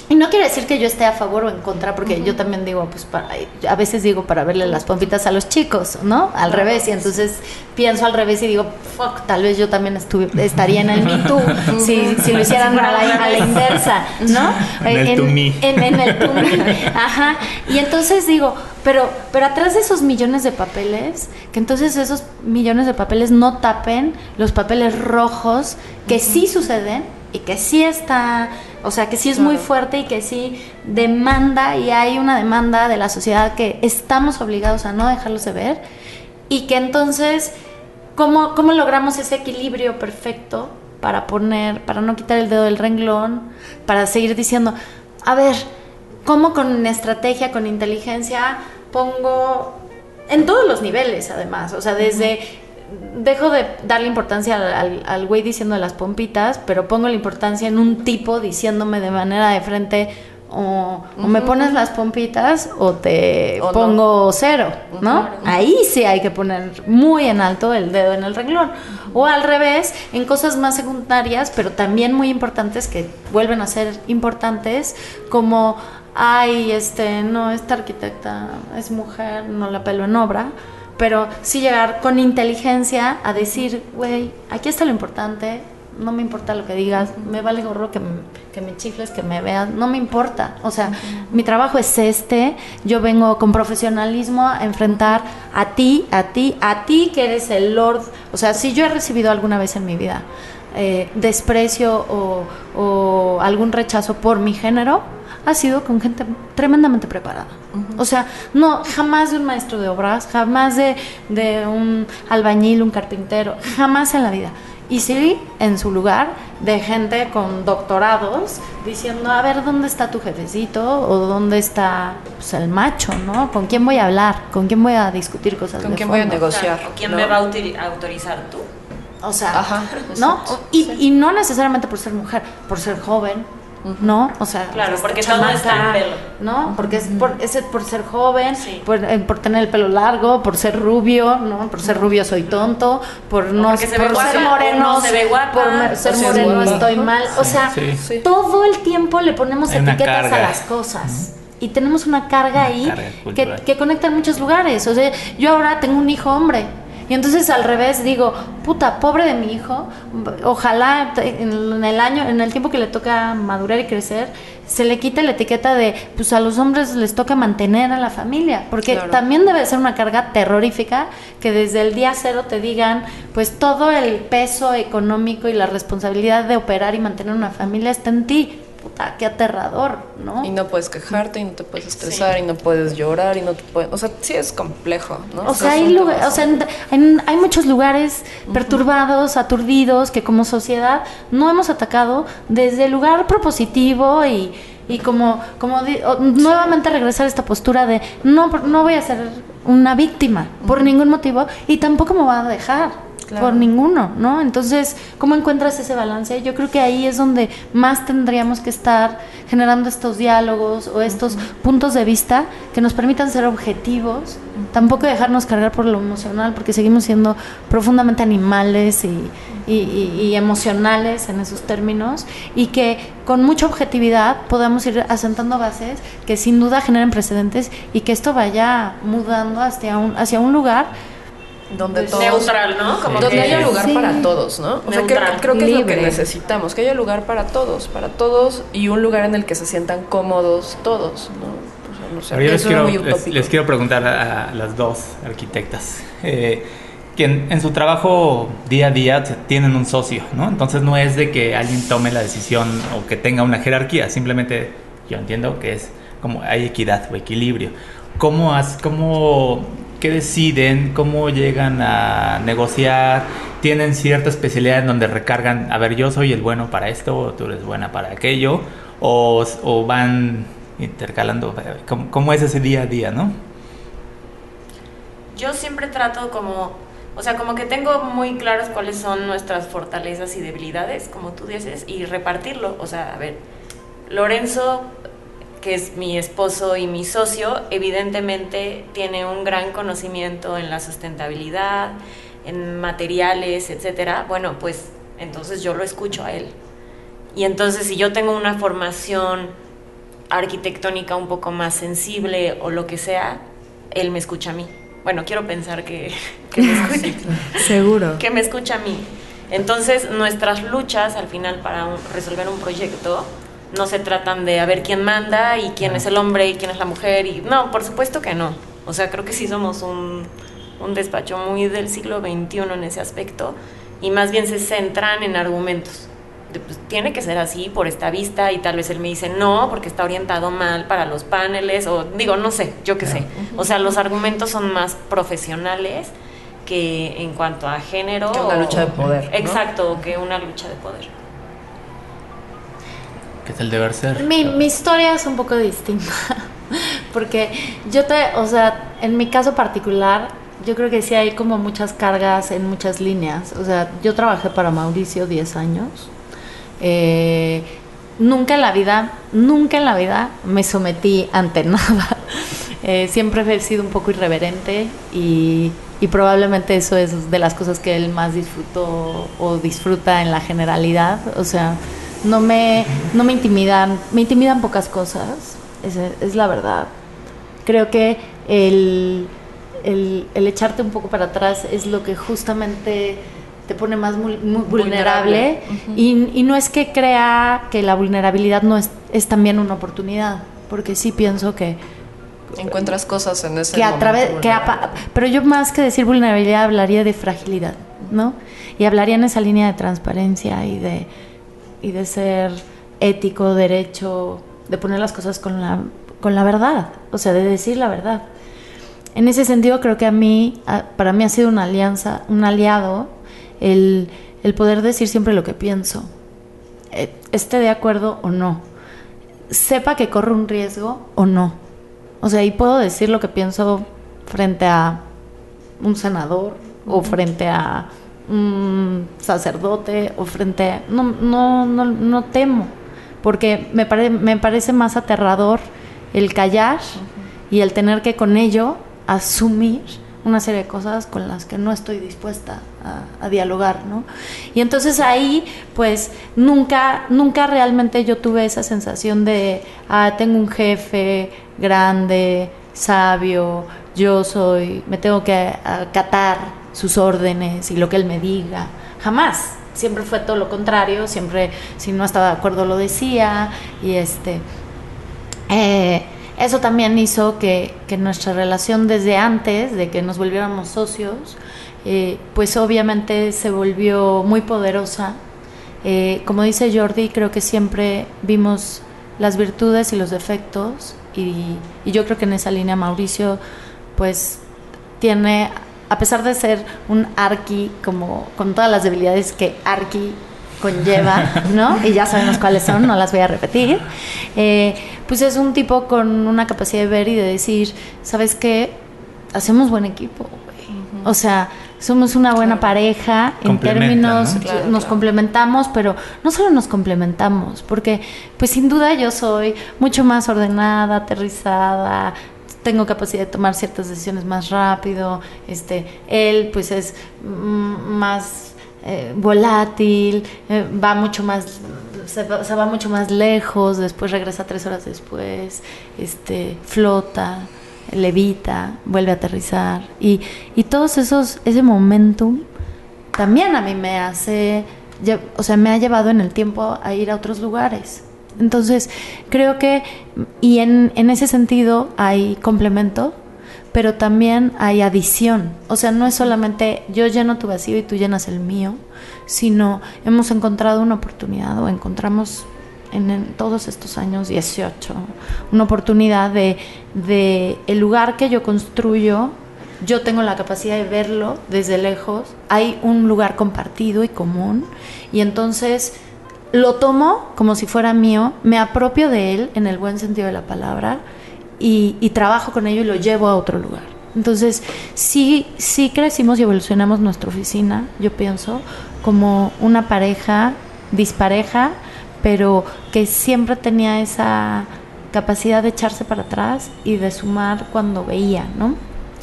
y no quiere decir que yo esté a favor o en contra, porque yo también digo, pues para, a veces digo para verle las pompitas a los chicos, ¿no? Al revés, y entonces pienso al revés y digo, fuck, tal vez yo también estaría en el Me Too si, si lo hicieran a la, inversa, ¿no? En el en, en, el to Ajá. Y entonces digo, pero, pero atrás de esos millones de papeles, que entonces esos millones de papeles no tapen los papeles rojos que sí suceden y que sí está o sea, que sí es muy fuerte y que sí demanda y hay una demanda de la sociedad que estamos obligados a no dejarlos de ver y que entonces, ¿cómo, cómo logramos ese equilibrio perfecto para poner, para no quitar el dedo del renglón, para seguir diciendo, a ver, ¿cómo con estrategia, con inteligencia pongo en todos los niveles además, o sea, desde dejo de darle importancia al, güey diciendo las pompitas, pero pongo la importancia en un tipo diciéndome de manera de frente o, me pones las pompitas o te pongo cero, ¿no? Ahí sí hay que poner muy en alto el dedo en el renglón. O al revés, en cosas más secundarias, pero también muy importantes que vuelven a ser importantes, como, ay, este, no, esta arquitecta es mujer, no la pelo en obra pero sí llegar con inteligencia a decir, güey, aquí está lo importante, no me importa lo que digas, me vale gorro que, que me chifles, que me veas, no me importa. O sea, mi trabajo es este, yo vengo con profesionalismo a enfrentar a ti, a ti, a ti que eres el Lord. O sea, si yo he recibido alguna vez en mi vida eh, desprecio o, o algún rechazo por mi género, ha sido con gente tremendamente preparada. O sea, no, jamás de un maestro de obras, jamás de, de un albañil, un carpintero, jamás en la vida. Y sí, en su lugar, de gente con doctorados diciendo, a ver, ¿dónde está tu jefecito? ¿O dónde está pues, el macho, no? ¿Con quién voy a hablar? ¿Con quién voy a discutir cosas ¿Con quién voy a negociar? ¿O quién me va a autorizar tú? O sea, ¿no? Y, y, no necesariamente por ser mujer, por ser joven, ¿no? O sea, claro, porque todo está en pelo. ¿no? Porque es por, es por ser joven, por, eh, por, tener el pelo largo, por ser rubio, ¿no? Por ser rubio soy tonto, por no por ser moreno, se ve guapa, por ser moreno estoy mal. O sea, todo el tiempo le ponemos etiquetas a las cosas. Y tenemos una carga ahí que, que conecta en muchos lugares. O sea, yo ahora tengo un hijo hombre y entonces al revés digo, puta, pobre de mi hijo, ojalá en el año, en el tiempo que le toca madurar y crecer, se le quite la etiqueta de, pues a los hombres les toca mantener a la familia, porque también debe ser una carga terrorífica que desde el día cero te digan, pues todo el peso económico y la responsabilidad de operar y mantener una familia está en ti puta, qué aterrador, ¿no? Y no puedes quejarte y no te puedes estresar y no puedes llorar y no te puedes, o sea, sí es complejo, ¿no? O sea, hay, o sea hay muchos lugares perturbados, aturdidos, que como sociedad no hemos atacado desde el lugar propositivo y, y como, como nuevamente regresar a esta postura de no, no voy a ser una víctima por ningún motivo y tampoco me va a dejar por ninguno, ¿no? Entonces, ¿cómo encuentras ese balance? Yo creo que ahí es donde más tendríamos que estar generando estos diálogos o estos puntos de vista que nos permitan ser objetivos, tampoco dejarnos cargar por lo emocional, porque seguimos siendo profundamente animales y, y, emocionales en esos términos, y que con mucha objetividad podamos ir asentando bases que sin duda generen precedentes y que esto vaya mudando hacia un, hacia un lugar donde pues, neutral, ¿no? Como donde haya lugar para todos, ¿no? O sea, que, creo que es lo que necesitamos, que haya lugar para todos, para todos y un lugar en el que se sientan cómodos todos, ¿no? O sea, yo les quiero, les, quiero, preguntar a, las dos arquitectas. Eh, que en, su trabajo día a día tienen un socio, ¿no? Entonces no es de que alguien tome la decisión o que tenga una jerarquía, simplemente yo entiendo que es como hay equidad o equilibrio. ¿Cómo, has, cómo ¿Qué deciden? ¿Cómo llegan a negociar? ¿Tienen cierta especialidad en donde recargan, a ver, yo soy el bueno para esto, o tú eres buena para aquello? ¿O, van intercalando? ¿Cómo, es ese día a día, no? Yo siempre trato como, o sea, como que tengo muy claras cuáles son nuestras fortalezas y debilidades, como tú dices, y repartirlo. O sea, a ver, Lorenzo que es mi esposo y mi socio, evidentemente tiene un gran conocimiento en la sustentabilidad, en materiales, etcétera. Bueno, pues entonces yo lo escucho a él. Y entonces si yo tengo una formación arquitectónica un poco más sensible o lo que sea, él me escucha a mí. Bueno, quiero pensar que, que me escucha. Seguro. Que me escucha a mí. Entonces, nuestras luchas al final para resolver un proyecto no se tratan de a ver quién manda y quién es el hombre y quién es la mujer. y No, por supuesto que no. O sea, creo que sí somos un, un despacho muy del siglo XXI en ese aspecto y más bien se centran en argumentos. pues, tiene que ser así por esta vista y tal vez él me dice no porque está orientado mal para los paneles o digo no sé yo qué sé o sea los argumentos son más profesionales que en cuanto a género que una lucha de poder exacto que una lucha de poder que es el deber ser. Mi, mi historia es un poco distinta, porque yo te, o sea, en mi caso particular, yo creo que sí hay como muchas cargas en muchas líneas. O sea, yo trabajé para Mauricio 10 años. Eh, nunca en la vida, nunca en la vida me sometí ante nada. Eh, siempre he sido un poco irreverente y, y, probablemente eso es de las cosas que él más disfrutó o disfruta en la generalidad. O sea, no me, no me intimidan, me intimidan pocas cosas, es, es la verdad. Creo que el, el, echarte un poco para atrás es lo que justamente te pone más muy, vulnerable, y, y, no es que crea que la vulnerabilidad no es, es también una oportunidad, porque sí pienso que encuentras cosas en ese que a través que pero yo más que decir vulnerabilidad hablaría de fragilidad no y hablaría en esa línea de transparencia y de y de ser ético, derecho, de poner las cosas con la, con la verdad, o sea, de decir la verdad. En ese sentido creo que a mí, para mí ha sido una alianza, un aliado, el, el poder decir siempre lo que pienso, eh, esté de acuerdo o no, sepa que corre un riesgo o no. O sea, y puedo decir lo que pienso frente a un senador o frente a un sacerdote o frente no, no, no, no temo, porque me, me parece más aterrador el callar y el tener que con ello asumir una serie de cosas con las que no estoy dispuesta a, dialogar, ¿no? Y entonces ahí, pues, nunca, nunca realmente yo tuve esa sensación de, ah, tengo un jefe grande, sabio, yo soy, me tengo que acatar sus órdenes y lo que él me diga. Jamás. Siempre fue todo lo contrario. Siempre, si no estaba de acuerdo, lo decía. Y este. Eh, eso también hizo que, nuestra relación desde antes de que nos volviéramos socios, eh, pues obviamente se volvió muy poderosa. Eh, como dice Jordi, creo que siempre vimos las virtudes y los defectos y yo creo que en esa línea Mauricio pues tiene a pesar de ser un arqui, como con todas las debilidades que arqui conlleva, ¿no? Y ya sabemos cuáles son, no las voy a repetir. Eh, pues es un tipo con una capacidad de ver y de decir, ¿sabes qué? hacemos buen equipo, O sea, somos una buena pareja en términos, nos complementamos, pero no solo nos complementamos, porque pues sin duda yo soy mucho más ordenada, aterrizada, tengo capacidad de tomar ciertas decisiones más rápido, este, él pues es más eh, volátil, eh, va mucho más, se va, mucho más lejos, después regresa tres horas después, este, flota, levita, vuelve a aterrizar y, y todos esos, ese momentum también a mí me hace, o sea, me ha llevado en el tiempo a ir a otros lugares. Entonces, creo que, y en, en ese sentido hay complemento, pero también hay adición. O sea, no es solamente yo lleno tu vacío y tú llenas el mío, sino hemos encontrado una oportunidad o encontramos en, todos estos años 18 una oportunidad de, de el lugar que yo construyo yo tengo la capacidad de verlo desde lejos, hay un lugar compartido y común, y entonces lo tomo como si fuera mío, me apropio de él en el buen sentido de la palabra y, trabajo con ello y lo llevo a otro lugar. Entonces, sí, sí crecimos y evolucionamos nuestra oficina, yo pienso, como una pareja dispareja, pero que siempre tenía esa capacidad de echarse para atrás y de sumar cuando veía, ¿no?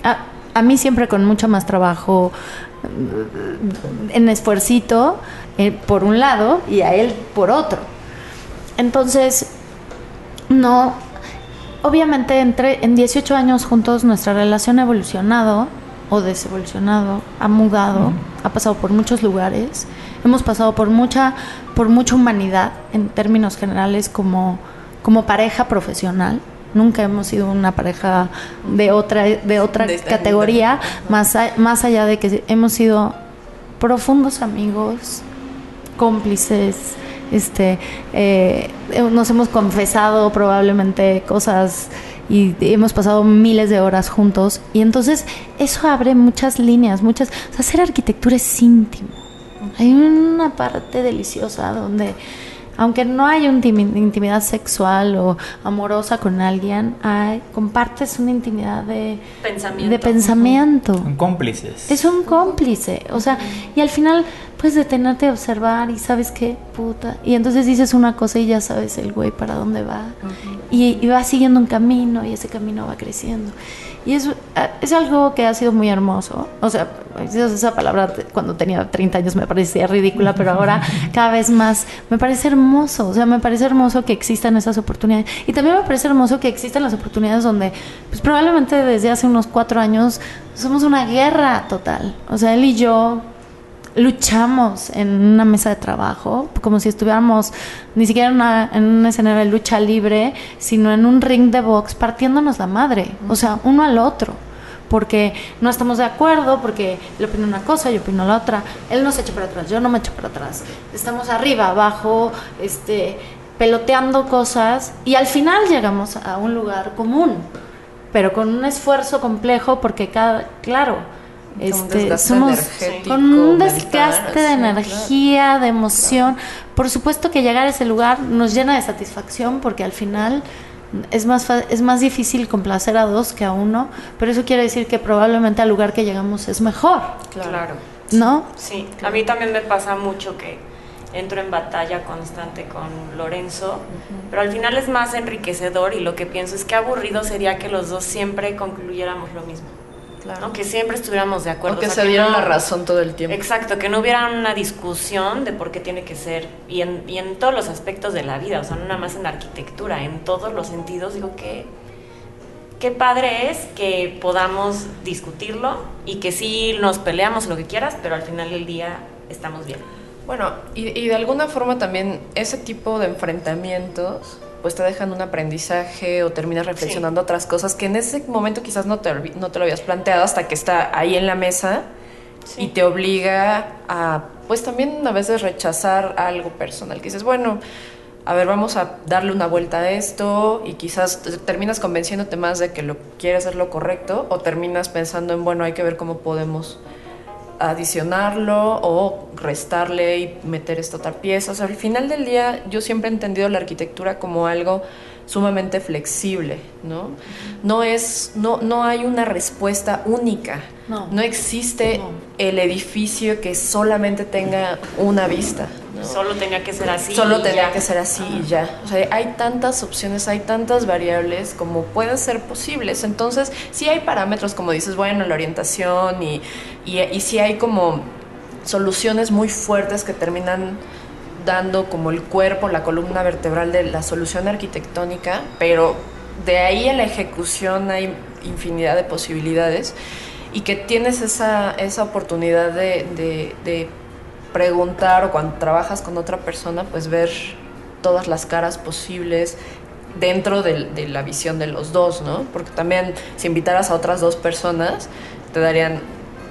A, a mí siempre con mucho más trabajo en esfuercito eh, por un lado y a él por otro. Entonces, no, obviamente entre, en 18 años juntos nuestra relación ha evolucionado o desevolucionado, ha mudado, ha pasado por muchos lugares, hemos pasado por mucha, por mucha humanidad en términos generales como, como pareja profesional nunca hemos sido una pareja de otra, de otra categoría, más, más allá de que hemos sido profundos amigos, cómplices, este, eh, nos hemos confesado probablemente cosas y hemos pasado miles de horas juntos y entonces eso abre muchas líneas, muchas, hacer arquitectura es íntimo. Hay una parte deliciosa donde aunque no hay una intimidad sexual o amorosa con alguien, hay, compartes una intimidad de pensamiento. De pensamiento. Son cómplices. Es un cómplice. O sea, y al final puedes detenerte a observar y sabes qué, puta. Y entonces dices una cosa y ya sabes el güey para dónde va. y, y va siguiendo un camino y ese camino va creciendo. Y es, es algo que ha sido muy hermoso. O sea, esa palabra cuando tenía 30 años me parecía ridícula, pero ahora cada vez más me parece hermoso. O sea, me parece hermoso que existan esas oportunidades. Y también me parece hermoso que existan las oportunidades donde, pues probablemente desde hace unos cuatro años, somos una guerra total. O sea, él y yo luchamos en una mesa de trabajo, como si estuviéramos ni siquiera en, una, en un escenario de lucha libre, sino en un ring de box partiéndonos la madre, o sea, uno al otro. Porque no estamos de acuerdo, porque él opina una cosa, yo opino la otra. Él no se echa para atrás, yo no me echo para atrás. Estamos arriba, abajo, este, peloteando cosas y al final llegamos a un lugar común, pero con un esfuerzo complejo porque cada, claro, este, somos con un desgaste de energía, de emoción. Por supuesto que llegar a ese lugar nos llena de satisfacción porque al final es más, es más difícil complacer a dos que a uno, pero eso quiere decir que probablemente al lugar que llegamos es mejor. Claro. ¿No? Sí, a mí también me pasa mucho que entro en batalla constante con Lorenzo, pero al final es más enriquecedor y lo que pienso es que aburrido sería que los dos siempre concluyéramos lo mismo. Claro. Que siempre estuviéramos de acuerdo. O que se dieran la razón todo el tiempo. Exacto, que no hubiera una discusión de por qué tiene que ser, y en, y en todos los aspectos de la vida, o sea, no nada más en la arquitectura, en todos los sentidos, digo que qué padre es que podamos discutirlo y que sí nos peleamos lo que quieras, pero al final del día estamos bien. Bueno, y, y de alguna forma también ese tipo de enfrentamientos pues te dejan un aprendizaje o terminas reflexionando otras cosas que en ese momento quizás no te, no te lo habías planteado hasta que está ahí en la mesa y te obliga a, pues también a veces rechazar algo personal, que dices, bueno, a ver, vamos a darle una vuelta a esto y quizás terminas convenciéndote más de que lo quieres hacer lo correcto o terminas pensando en, bueno, hay que ver cómo podemos adicionarlo o restarle y meter esta otra pieza. O sea, al final del día yo siempre he entendido la arquitectura como algo sumamente flexible, ¿no? No es, no, no hay una respuesta única. No. No existe No. el edificio que solamente tenga una vista. ¿No? Solo tenía que ser así. Solo y tendría ya. que ser así y ya. O sea, hay tantas opciones, hay tantas variables como pueden ser posibles. Entonces, sí hay parámetros, como dices, bueno, la orientación y, y, y sí hay como soluciones muy fuertes que terminan dando como el cuerpo, la columna vertebral de la solución arquitectónica, pero de ahí a la ejecución hay infinidad de posibilidades y que tienes esa, esa oportunidad de, de- de preguntar o cuando trabajas con otra persona, pues ver todas las caras posibles dentro de, la visión de los dos, ¿no? Porque también si invitaras a otras dos personas, te darían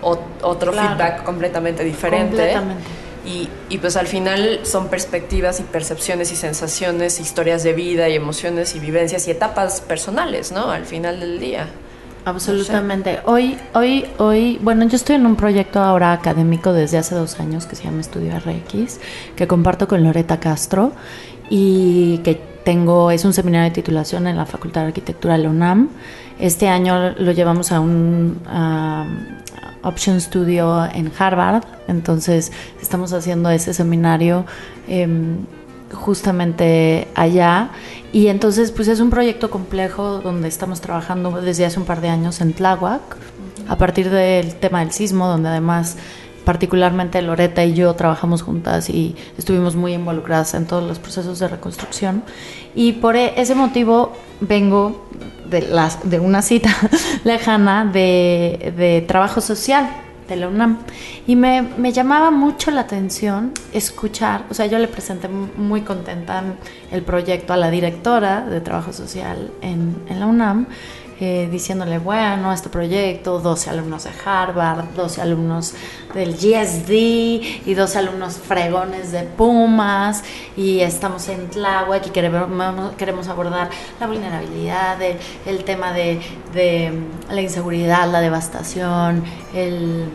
ot- otro Claro. feedback completamente diferente. Completamente. Y, y pues al final son perspectivas y percepciones y sensaciones, historias de vida y emociones y vivencias y etapas personales, ¿no? Al final del día. Absolutamente. Hoy, hoy, hoy, bueno, yo estoy en un proyecto ahora académico desde hace dos años que se llama Estudio RX, que comparto con Loreta Castro y que tengo, es un seminario de titulación en la Facultad de Arquitectura de la UNAM. Este año lo llevamos a un a, Option Studio en Harvard, entonces estamos haciendo ese seminario. em, justamente allá. Y entonces pues es un proyecto complejo donde estamos trabajando desde hace un par de años en Tláhuac a partir del tema del sismo donde además particularmente Loreta y yo trabajamos juntas y estuvimos muy involucradas en todos los procesos de reconstrucción. Y por e- ese motivo vengo de, las, de una cita lejana de, de trabajo social de la UNAM. Y me, me llamaba mucho la atención escuchar, o sea, yo le presenté mu- muy contenta el proyecto a la directora de Trabajo Social en, en la UNAM, eh, diciéndole, bueno, este proyecto, 12 alumnos de Harvard, 12 alumnos del GSD y 12 alumnos fregones de Pumas y estamos en Tláhuac y queremos, queremos abordar la vulnerabilidad, el, tema de, de la inseguridad, la devastación, el,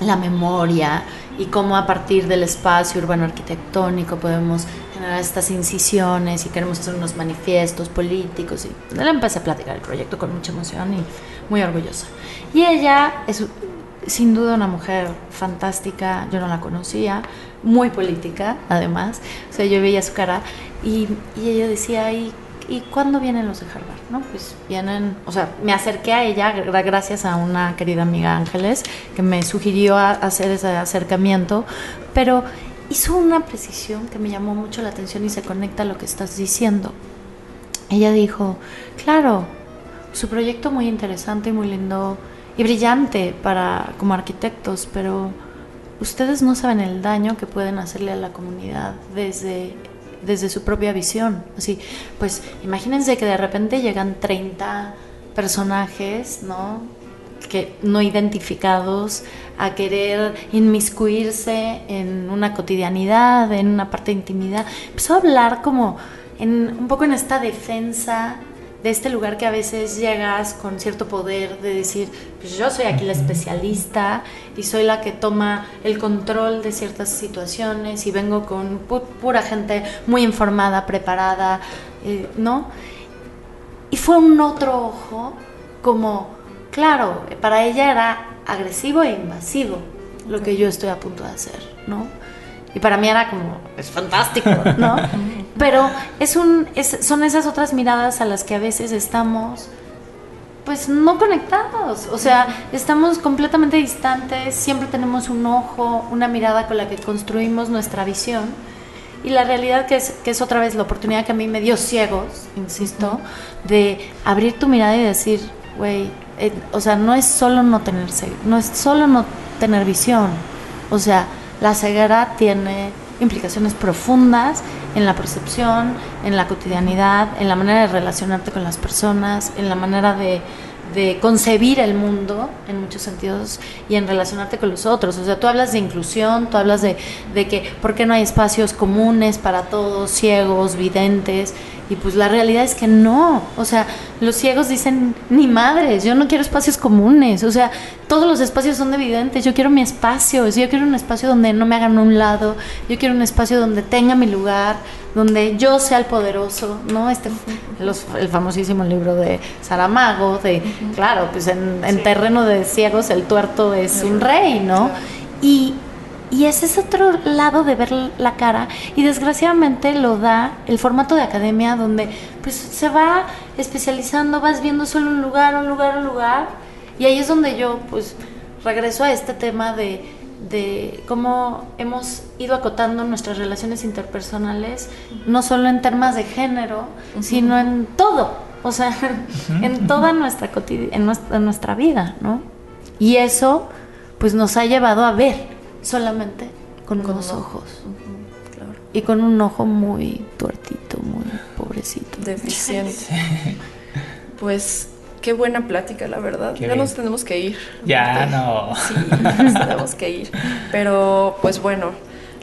la memoria y cómo a partir del espacio urbano arquitectónico podemos estas incisiones y queremos hacer unos manifiestos políticos y le empecé a platicar el proyecto con mucha emoción y muy orgullosa. Y ella es sin duda una mujer fantástica, yo no la conocía, muy política además, o sea, yo veía su cara y, y ella decía, ¿y, ¿y cuándo vienen los de Harvard? No, pues vienen, o sea, me acerqué a ella gra- gracias a una querida amiga Ángeles que me sugirió a- hacer ese acercamiento, pero hizo una precisión que me llamó mucho la atención y se conecta a lo que estás diciendo. Ella dijo, claro, su proyecto muy interesante y muy lindo y brillante para como arquitectos, pero ustedes no saben el daño que pueden hacerle a la comunidad desde desde su propia visión. Así, pues imagínense que de repente llegan 30 personajes, ¿no? Que no identificados a querer inmiscuirse en una cotidianidad, en una parte de intimidad. Empezó a hablar como en, un poco en esta defensa de este lugar que a veces llegas con cierto poder de decir, pues yo soy aquí la especialista y soy la que toma el control de ciertas situaciones y vengo con pu- pura gente muy informada, preparada, eh, ¿no? Y fue un otro ojo como, claro, para ella era agresivo e invasivo lo que yo estoy a punto de hacer, ¿no? Y para mí era como, es fantástico, ¿no? Pero es un, es- son esas otras miradas a las que a veces estamos, pues no conectados, o sea, estamos completamente distantes, siempre tenemos un ojo, una mirada con la que construimos nuestra visión. Y la realidad que es, que es otra vez la oportunidad que a mí me dio ciegos, insisto, de abrir tu mirada y decir, güey, eh, o sea, no es solo no tener, no es solo no tener visión, o sea, la ceguera tiene implicaciones profundas en la percepción, en la cotidianidad, en la manera de relacionarte con las personas, en la manera de, de concebir el mundo en muchos sentidos y en relacionarte con los otros. O sea, tú hablas de inclusión, tú hablas de, de que por qué no hay espacios comunes para todos, ciegos, videntes, Y pues la realidad es que no. O sea, los ciegos dicen, ni madres, yo no quiero espacios comunes. O sea, todos los espacios son evidentes. Yo quiero mi espacio. Yo quiero un espacio donde no me hagan un lado. Yo quiero un espacio donde tenga mi lugar, donde yo sea el poderoso, ¿no? Este, los- el famosísimo libro de Saramago, de, claro, pues en, en terreno de ciegos el tuerto es un rey, ¿no? Y, y ese es otro lado de ver la cara. Y desgraciadamente lo da el formato de academia donde pues se va especializando, vas viendo solo un lugar, un lugar, un lugar. Y ahí es donde yo pues regreso a este tema de, de cómo hemos ido acotando nuestras relaciones interpersonales, no solo en temas de género, sino en todo, o sea, en toda nuestra, en nuestra, en nuestra vida, ¿no? Y eso pues nos ha llevado a ver solamente con, Con unos un ojos. Claro. Y con un ojo muy tuertito, muy pobrecito. Deficiente. Pues qué buena plática, la verdad. Qué ya bien. nos tenemos que ir. Ya Este, no. Sí, nos tenemos que ir. Pero pues bueno,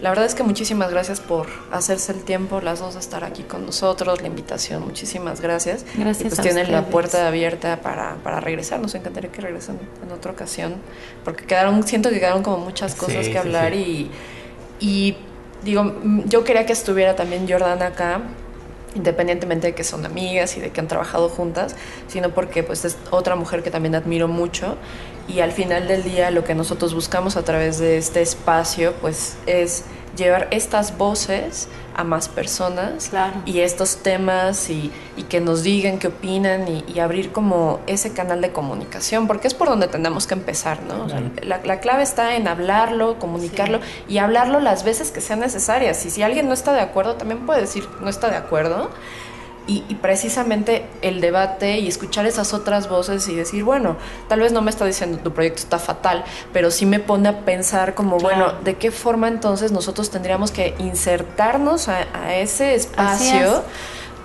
la verdad es que muchísimas gracias por hacerse el tiempo, las dos, de estar aquí con nosotros, la invitación, muchísimas gracias. Gracias Y pues a tienen la puerta abierta para, para regresar, nos encantaría que regresen en otra ocasión, porque quedaron, siento que quedaron como muchas cosas Sí, que sí, hablar sí. y, y digo, mm, yo quería que estuviera también Jordana acá, independientemente de que son amigas y de que han trabajado juntas, sino porque pues es otra mujer que también admiro mucho y al final del día lo que nosotros buscamos a través de este espacio pues es llevar estas voces a más personas Claro. y estos temas y, y que nos digan qué opinan y, y abrir como ese canal de comunicación, porque es por donde tenemos que empezar, ¿no? O sea, Claro. la, la clave está en hablarlo, comunicarlo y hablarlo las veces que sean necesarias. Y si alguien no está de acuerdo, también puede decir no está de acuerdo. Y, y precisamente el debate y escuchar esas otras voces y decir, bueno, tal vez no me está diciendo tu proyecto está fatal, pero sí me pone a pensar como, bueno, ¿de qué forma entonces nosotros tendríamos que insertarnos a, a ese espacio? es.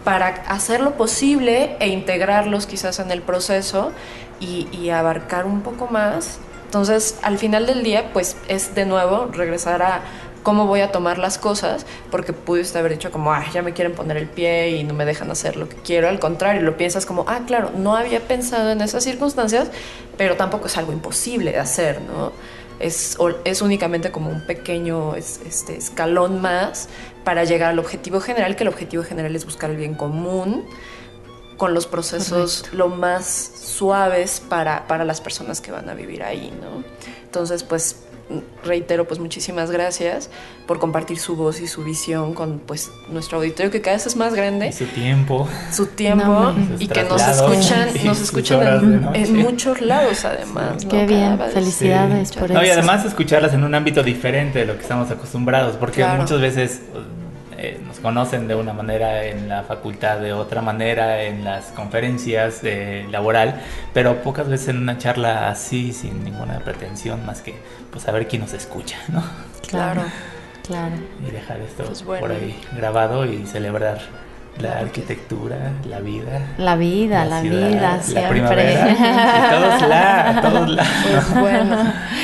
para hacerlo posible e integrarlos quizás en el proceso y, y abarcar un poco más. Entonces, al final del día, pues es de nuevo regresar a cómo voy a tomar las cosas, porque pudiste haber dicho como, ah, ya me quieren poner el pie y no me dejan hacer lo que quiero. Al contrario, lo piensas como, ah, claro, no había pensado en esas circunstancias, pero tampoco es algo imposible de hacer, ¿no? Es, es únicamente como un pequeño es- este, escalón más para llegar al objetivo general, que el objetivo general es buscar el bien común con los procesos lo más suaves para, para las personas que van a vivir ahí, ¿no? Entonces, pues reitero, pues muchísimas gracias por compartir su voz y su visión con pues nuestro auditorio que cada vez es más grande Y su tiempo. su tiempo No, y que nos escuchan, nos escuchan en, muchos lados además. ¿no? Qué bien, felicidades Sí. por No, y eso. además escucharlas en un ámbito diferente de lo que estamos acostumbrados, porque Claro. muchas veces eh, nos conocen de una manera en la facultad, de otra manera en las conferencias eh, laboral, pero pocas veces en una charla así, sin ninguna pretensión más que pues saber quién nos escucha, ¿no? Claro. Claro. Y dejar esto Pues bueno. por ahí grabado y celebrar la arquitectura, la vida. La vida, la, ciudad, vida, la siempre. primavera. Y todos la, todos la. Pues bueno.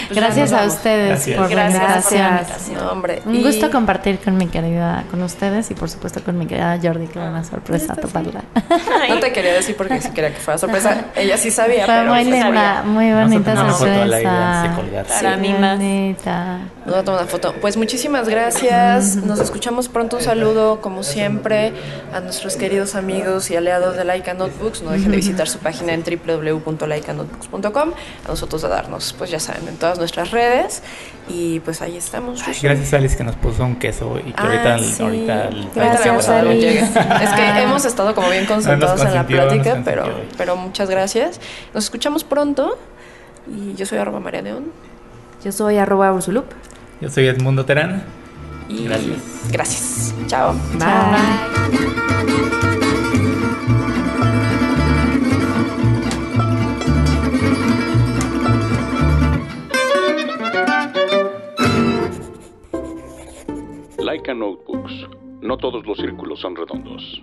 pues Gracias a vamos. ustedes Gracias. por la Gracias por la invitación. No, hombre. Un y- gusto compartir con mi querida, con ustedes y por supuesto con mi querida Jordi, que era una sorpresa toparla. No te quería decir porque sí quería que fuera sorpresa. Ella sí sabía, Fue pero muy sí linda, sabía. muy Vamos a bonita tomar una foto al aire antes de sorpresa. colgar. Para Sí, mí más. bonita. Nos va a tomar una foto. Pues muchísimas gracias. Nos escuchamos pronto. Un saludo, como siempre, a nuestros queridos amigos y aliados de Laika Notebooks. No dejen de visitar su página en www.laikanotebooks.com. A nosotros de darnos, pues ya saben, en todas nuestras redes. Y pues ahí estamos. Ay, gracias Alice que nos puso un queso y que Ah, ahorita, sí. ahorita, Ahorita Gracias, a llega. Es que hemos estado como bien concentrados en la plática, pero, pero muchas gracias. Nos escuchamos pronto. Y yo soy arroba María Neón. Yo soy arroba Ursulup. Yo soy Edmundo Terán. Y Gracias. Gracias. Chao. Bye. Laika Notebooks. No todos los círculos son redondos.